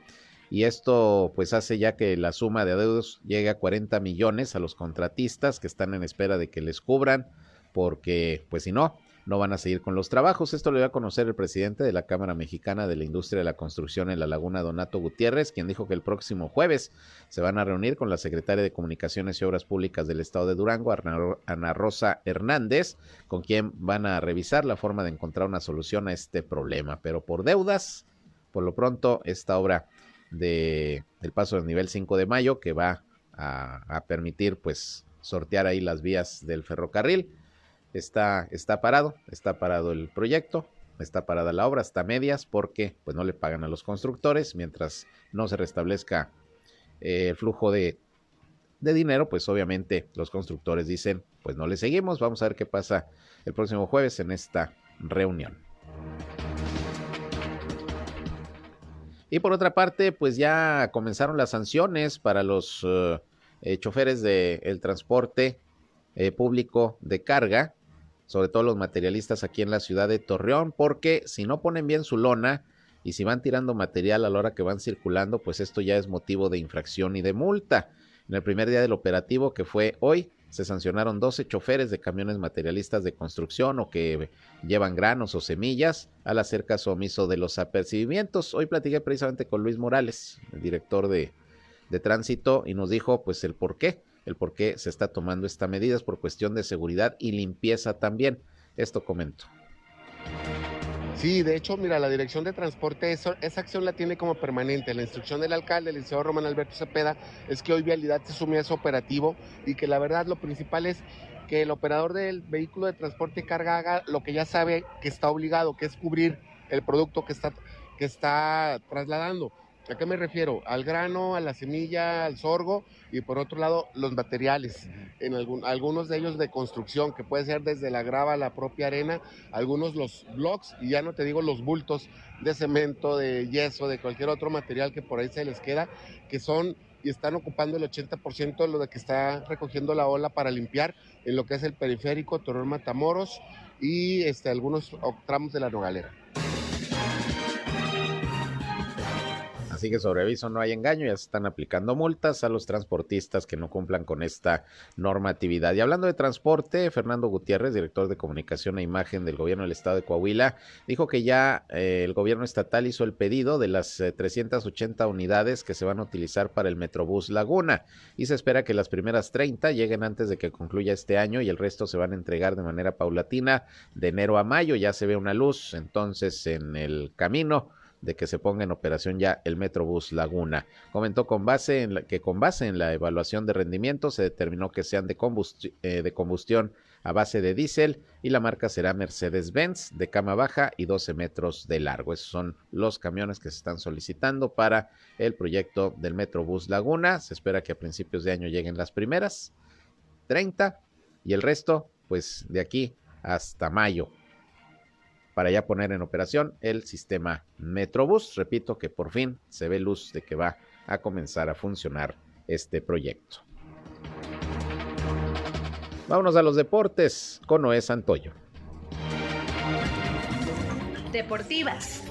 y esto pues hace ya que la suma de adeudos llegue a 40 millones a los contratistas que están en espera de que les cubran porque pues si no no van a seguir con los trabajos. Esto lo dio a conocer el presidente de la Cámara Mexicana de la Industria de la Construcción en la Laguna, Donato Gutiérrez, quien dijo que el próximo jueves se van a reunir con la secretaria de Comunicaciones y Obras Públicas del Estado de Durango, Ana Rosa Hernández, con quien van a revisar la forma de encontrar una solución a este problema. Pero por deudas, por lo pronto, esta obra de, del paso del nivel 5 de mayo que va a, permitir pues sortear ahí las vías del ferrocarril. Está, está parado, está parado el proyecto, está parada la obra, está medias porque pues no le pagan a los constructores mientras no se restablezca eh, el flujo de, de dinero, pues obviamente los constructores dicen pues no le seguimos, vamos a ver qué pasa el próximo jueves en esta reunión. Y por otra parte, pues ya comenzaron las sanciones para los uh, eh, choferes del transporte eh, público de carga, sobre todo los materialistas aquí en la ciudad de Torreón, porque si no ponen bien su lona y si van tirando material a la hora que van circulando, pues esto ya es motivo de infracción y de multa. En el primer día del operativo, que fue hoy, se sancionaron 12 choferes de camiones materialistas de construcción o que llevan granos o semillas al hacer caso omiso de los apercibimientos. Hoy platiqué precisamente con Luis Morales, el director de, de tránsito, y nos dijo pues el por qué, el por qué se está tomando esta medida es por cuestión de seguridad y limpieza también. Esto comento. Sí, de hecho, mira, la Dirección de Transporte, esa acción la tiene como permanente. La instrucción del alcalde, el licenciado Román Alberto Cepeda, es que hoy Vialidad se sume a ese operativo y que la verdad lo principal es que el operador del vehículo de transporte y carga haga lo que ya sabe que está obligado, que es cubrir el producto que está, que está trasladando. ¿A qué me refiero? Al grano, a la semilla, al sorgo y por otro lado los materiales, en algunos de ellos de construcción, que puede ser desde la grava a la propia arena, algunos los blocks y ya no te digo los bultos de cemento, de yeso, de cualquier otro material que por ahí se les queda, que son y están ocupando el 80% de lo de que está recogiendo la ola para limpiar en lo que es el periférico, Torreón Matamoros y este, algunos tramos de la Nogalera. Así que sobre aviso no hay engaño, ya se están aplicando multas a los transportistas que no cumplan con esta normatividad. Y hablando de transporte, Fernando Gutiérrez, director de comunicación e imagen del gobierno del estado de Coahuila, dijo que ya eh, el gobierno estatal hizo el pedido de las 380 eh, unidades que se van a utilizar para el Metrobús Laguna y se espera que las primeras 30 lleguen antes de que concluya este año y el resto se van a entregar de manera paulatina de enero a mayo. Ya se ve una luz entonces en el camino de que se ponga en operación ya el Metrobús Laguna. Comentó con base en que con base en la evaluación de rendimiento se determinó que sean de, eh, de combustión a base de diésel y la marca será Mercedes-Benz de cama baja y 12 metros de largo. Esos son los camiones que se están solicitando para el proyecto del Metrobús Laguna. Se espera que a principios de año lleguen las primeras 30 y el resto pues de aquí hasta mayo para ya poner en operación el sistema Metrobús. Repito que por fin se ve luz de que va a comenzar a funcionar este proyecto. Vámonos a los deportes con Noé Santoyo. Deportivas.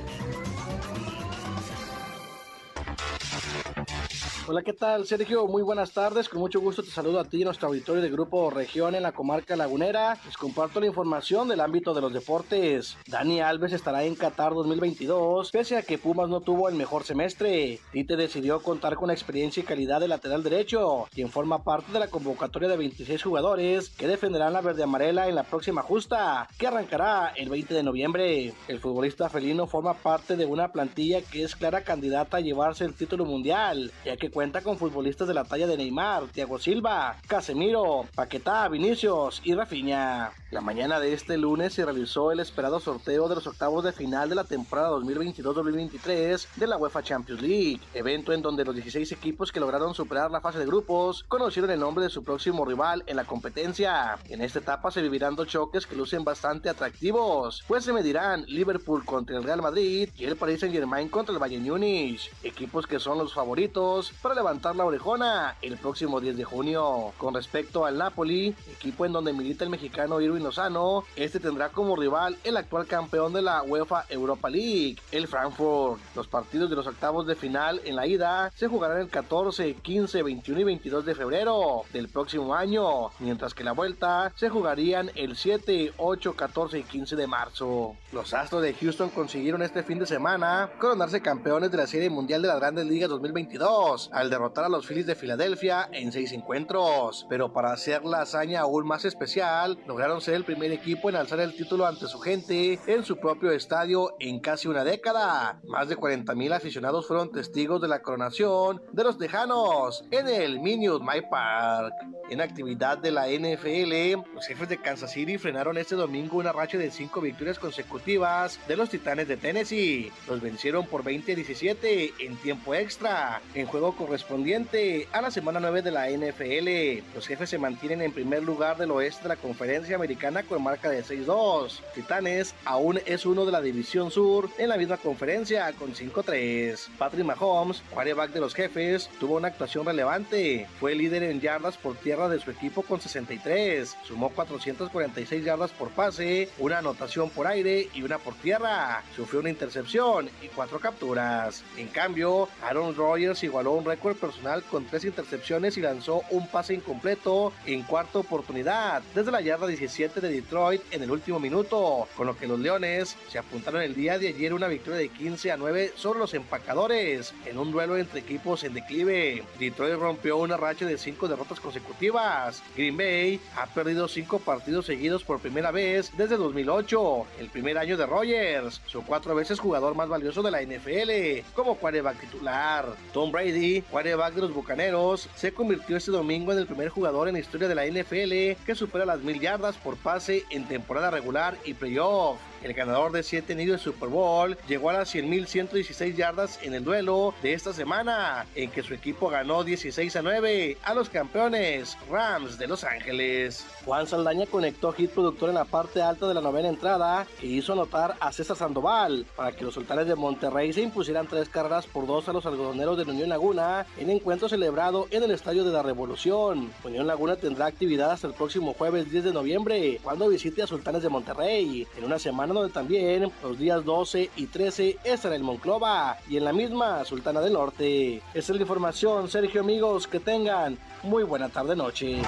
Hola, ¿qué tal, Sergio? Muy buenas tardes. Con mucho gusto te saludo a ti nuestro auditorio de Grupo Región en la comarca lagunera. Les comparto la información del ámbito de los deportes. Dani Alves estará en Qatar 2022, pese a que Pumas no tuvo el mejor semestre. Tite decidió contar con la experiencia y calidad de lateral derecho, quien forma parte de la convocatoria de 26 jugadores que defenderán la verde amarela en la próxima justa, que arrancará el 20 de noviembre. El futbolista felino forma parte de una plantilla que es clara candidata a llevarse el título mundial, ya que cuenta con futbolistas de la talla de Neymar, Thiago Silva, Casemiro, Paquetá, Vinicius y Rafinha. La mañana de este lunes se realizó el esperado sorteo de los octavos de final de la temporada 2022-2023 de la UEFA Champions League, evento en donde los 16 equipos que lograron superar la fase de grupos conocieron el nombre de su próximo rival en la competencia. En esta etapa se vivirán dos choques que lucen bastante atractivos, pues se medirán Liverpool contra el Real Madrid y el Paris Saint Germain contra el Bayern Múnich, equipos que son los favoritos para levantar la orejona el próximo 10 de junio. Con respecto al Napoli, equipo en donde milita el mexicano Irwin Lozano, este tendrá como rival el actual campeón de la UEFA Europa League, el Frankfurt. Los partidos de los octavos de final en la ida se jugarán el 14, 15, 21 y 22 de febrero del próximo año, mientras que la vuelta se jugarían el 7, 8, 14 y 15 de marzo. Los Astros de Houston consiguieron este fin de semana coronarse campeones de la Serie Mundial de las Grandes Ligas 2022 al derrotar a los Phillies de Filadelfia en seis encuentros. Pero para hacer la hazaña aún más especial, lograron ser el primer equipo en alzar el título ante su gente en su propio estadio en casi una década. Más de 40 mil aficionados fueron testigos de la coronación de los Tejanos en el Minute My Park. En actividad de la NFL, los jefes de Kansas City frenaron este domingo una racha de cinco victorias consecutivas de los Titanes de Tennessee. Los vencieron por 20 a 17 en tiempo extra, en juego correspondiente a la semana 9 de la NFL. Los jefes se mantienen en primer lugar del oeste de la conferencia americana con marca de 6-2. Titanes aún es uno de la división sur en la misma conferencia con 5-3. Patrick Mahomes, quarterback de los jefes, tuvo una actuación relevante. Fue líder en yardas por tierra de su equipo con 63. Sumó 446 yardas por pase, una anotación por aire y una por tierra. Sufrió una intercepción y cuatro capturas. En cambio, Aaron Rodgers igualó un récord personal con tres intercepciones y lanzó un pase incompleto en cuarta oportunidad desde la yarda 17 de Detroit en el último minuto, con lo que los Leones se apuntaron el día de ayer una victoria de 15 a 9 sobre los empacadores en un duelo entre equipos en declive. Detroit rompió una racha de cinco derrotas consecutivas. Green Bay ha perdido cinco partidos seguidos por primera vez desde 2008, el primer año de Rodgers, su cuatro veces jugador más valioso de la NFL, como quarterback titular. Tom Brady, quarterback de los Bucaneros, se convirtió este domingo en el primer jugador en la historia de la NFL que supera las mil yardas por pase en temporada regular y playoff. El ganador de 7 anillos de Super Bowl llegó a las 100.116 yardas en el duelo de esta semana, en que su equipo ganó 16 a 9 a los campeones Rams de Los Ángeles. Juan Saldaña conectó hit productor en la parte alta de la novena entrada que hizo anotar a César Sandoval para que los sultanes de Monterrey se impusieran tres carreras por dos a los algodoneros de Unión Laguna en encuentro celebrado en el Estadio de la Revolución. Unión Laguna tendrá actividad hasta el próximo jueves 10 de noviembre cuando visite a Sultanes de Monterrey en una semana también los días 12 y 13 estará el Monclova y en la misma Sultana del Norte. Esta es la información, Sergio amigos, que tengan muy buena tarde noche.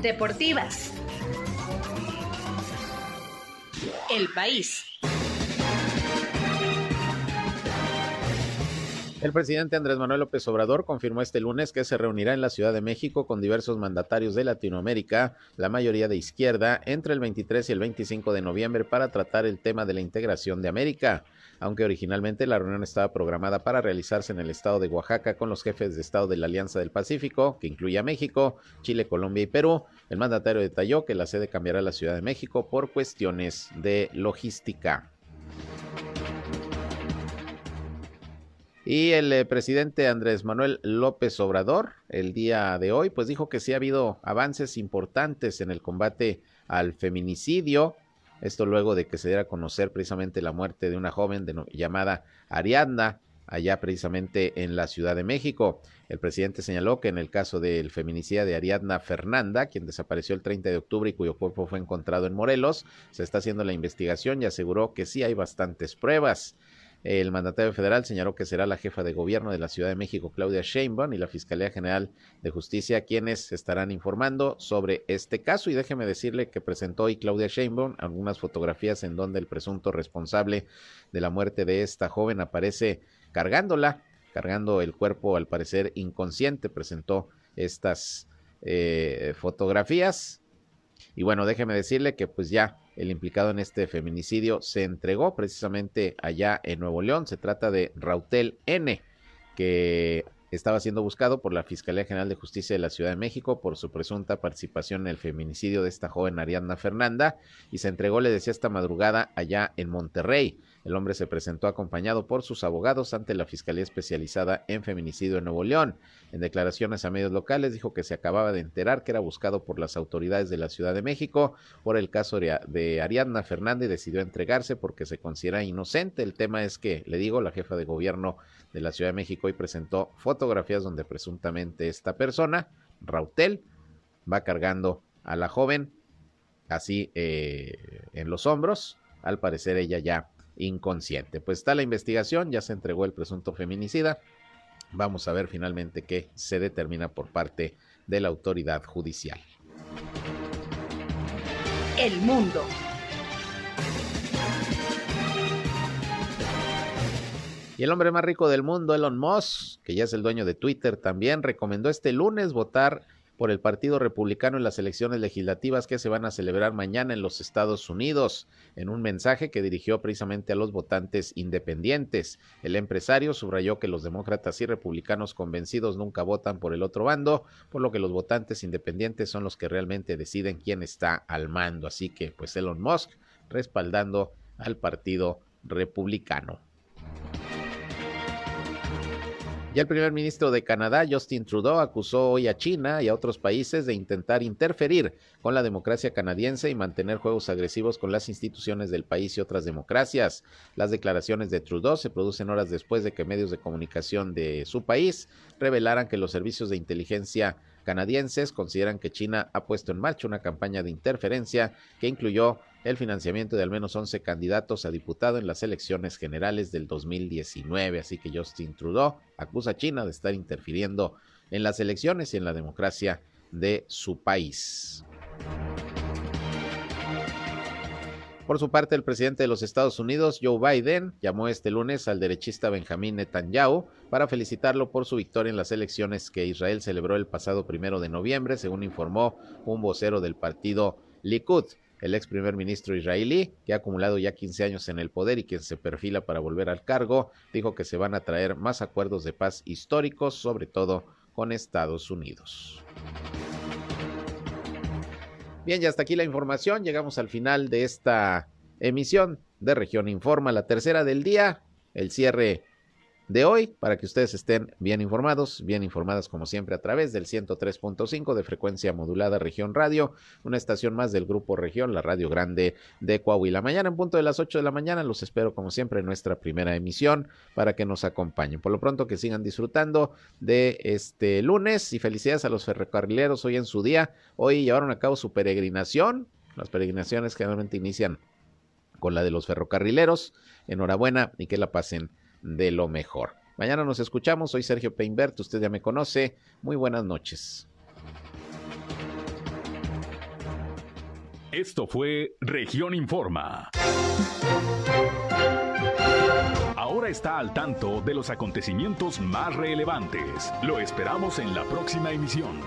Deportivas. El país. El presidente Andrés Manuel López Obrador confirmó este lunes que se reunirá en la Ciudad de México con diversos mandatarios de Latinoamérica, la mayoría de izquierda, entre el 23 y el 25 de noviembre para tratar el tema de la integración de América. Aunque originalmente la reunión estaba programada para realizarse en el estado de Oaxaca con los jefes de Estado de la Alianza del Pacífico, que incluye a México, Chile, Colombia y Perú, el mandatario detalló que la sede cambiará a la Ciudad de México por cuestiones de logística. Y el eh, presidente Andrés Manuel López Obrador, el día de hoy, pues dijo que sí ha habido avances importantes en el combate al feminicidio. Esto luego de que se diera a conocer precisamente la muerte de una joven llamada Ariadna, allá precisamente en la Ciudad de México. El presidente señaló que en el caso del feminicidio de Ariadna Fernanda, quien desapareció el 30 de octubre y cuyo cuerpo fue encontrado en Morelos, se está haciendo la investigación y aseguró que sí hay bastantes pruebas. El mandatario federal señaló que será la jefa de gobierno de la Ciudad de México, Claudia Sheinbaum, y la Fiscalía General de Justicia quienes estarán informando sobre este caso. Y déjeme decirle que presentó hoy Claudia Sheinbaum algunas fotografías en donde el presunto responsable de la muerte de esta joven aparece cargándola, cargando el cuerpo al parecer inconsciente. Presentó estas eh, fotografías. Y bueno, déjeme decirle que pues ya el implicado en este feminicidio se entregó precisamente allá en Nuevo León. Se trata de Rautel N, que estaba siendo buscado por la Fiscalía General de Justicia de la Ciudad de México por su presunta participación en el feminicidio de esta joven Ariadna Fernanda y se entregó, le decía, esta madrugada allá en Monterrey. El hombre se presentó acompañado por sus abogados ante la Fiscalía Especializada en Feminicidio en Nuevo León. En declaraciones a medios locales dijo que se acababa de enterar que era buscado por las autoridades de la Ciudad de México por el caso de Ariadna Fernández y decidió entregarse porque se considera inocente. El tema es que, le digo, la jefa de gobierno de la Ciudad de México hoy presentó fotografías donde presuntamente esta persona, Rautel, va cargando a la joven así eh, en los hombros. Al parecer ella ya inconsciente. Pues está la investigación, ya se entregó el presunto feminicida. Vamos a ver finalmente qué se determina por parte de la autoridad judicial. El mundo. Y el hombre más rico del mundo, Elon Musk, que ya es el dueño de Twitter, también recomendó este lunes votar por el Partido Republicano en las elecciones legislativas que se van a celebrar mañana en los Estados Unidos. En un mensaje que dirigió precisamente a los votantes independientes, el empresario subrayó que los demócratas y republicanos convencidos nunca votan por el otro bando, por lo que los votantes independientes son los que realmente deciden quién está al mando. Así que, pues Elon Musk respaldando al Partido Republicano. Y el primer ministro de Canadá, Justin Trudeau, acusó hoy a China y a otros países de intentar interferir con la democracia canadiense y mantener juegos agresivos con las instituciones del país y otras democracias. Las declaraciones de Trudeau se producen horas después de que medios de comunicación de su país revelaran que los servicios de inteligencia canadienses consideran que China ha puesto en marcha una campaña de interferencia que incluyó el financiamiento de al menos 11 candidatos a diputado en las elecciones generales del 2019. Así que Justin Trudeau acusa a China de estar interfiriendo en las elecciones y en la democracia de su país. Por su parte, el presidente de los Estados Unidos, Joe Biden, llamó este lunes al derechista Benjamín Netanyahu para felicitarlo por su victoria en las elecciones que Israel celebró el pasado primero de noviembre, según informó un vocero del partido Likud. El ex primer ministro israelí, que ha acumulado ya 15 años en el poder y quien se perfila para volver al cargo, dijo que se van a traer más acuerdos de paz históricos, sobre todo con Estados Unidos. Bien, ya hasta aquí la información. Llegamos al final de esta emisión de Región Informa, la tercera del día, el cierre de hoy para que ustedes estén bien informados, bien informadas como siempre a través del 103.5 de frecuencia modulada Región Radio, una estación más del Grupo Región, la Radio Grande de Coahuila. Mañana en punto de las 8 de la mañana los espero como siempre en nuestra primera emisión para que nos acompañen. Por lo pronto que sigan disfrutando de este lunes y felicidades a los ferrocarrileros hoy en su día. Hoy llevaron a cabo su peregrinación. Las peregrinaciones generalmente inician con la de los ferrocarrileros. Enhorabuena y que la pasen de lo mejor. Mañana nos escuchamos. Soy Sergio Peinbert. Usted ya me conoce. Muy buenas noches. Esto fue Región Informa. Ahora está al tanto de los acontecimientos más relevantes. Lo esperamos en la próxima emisión.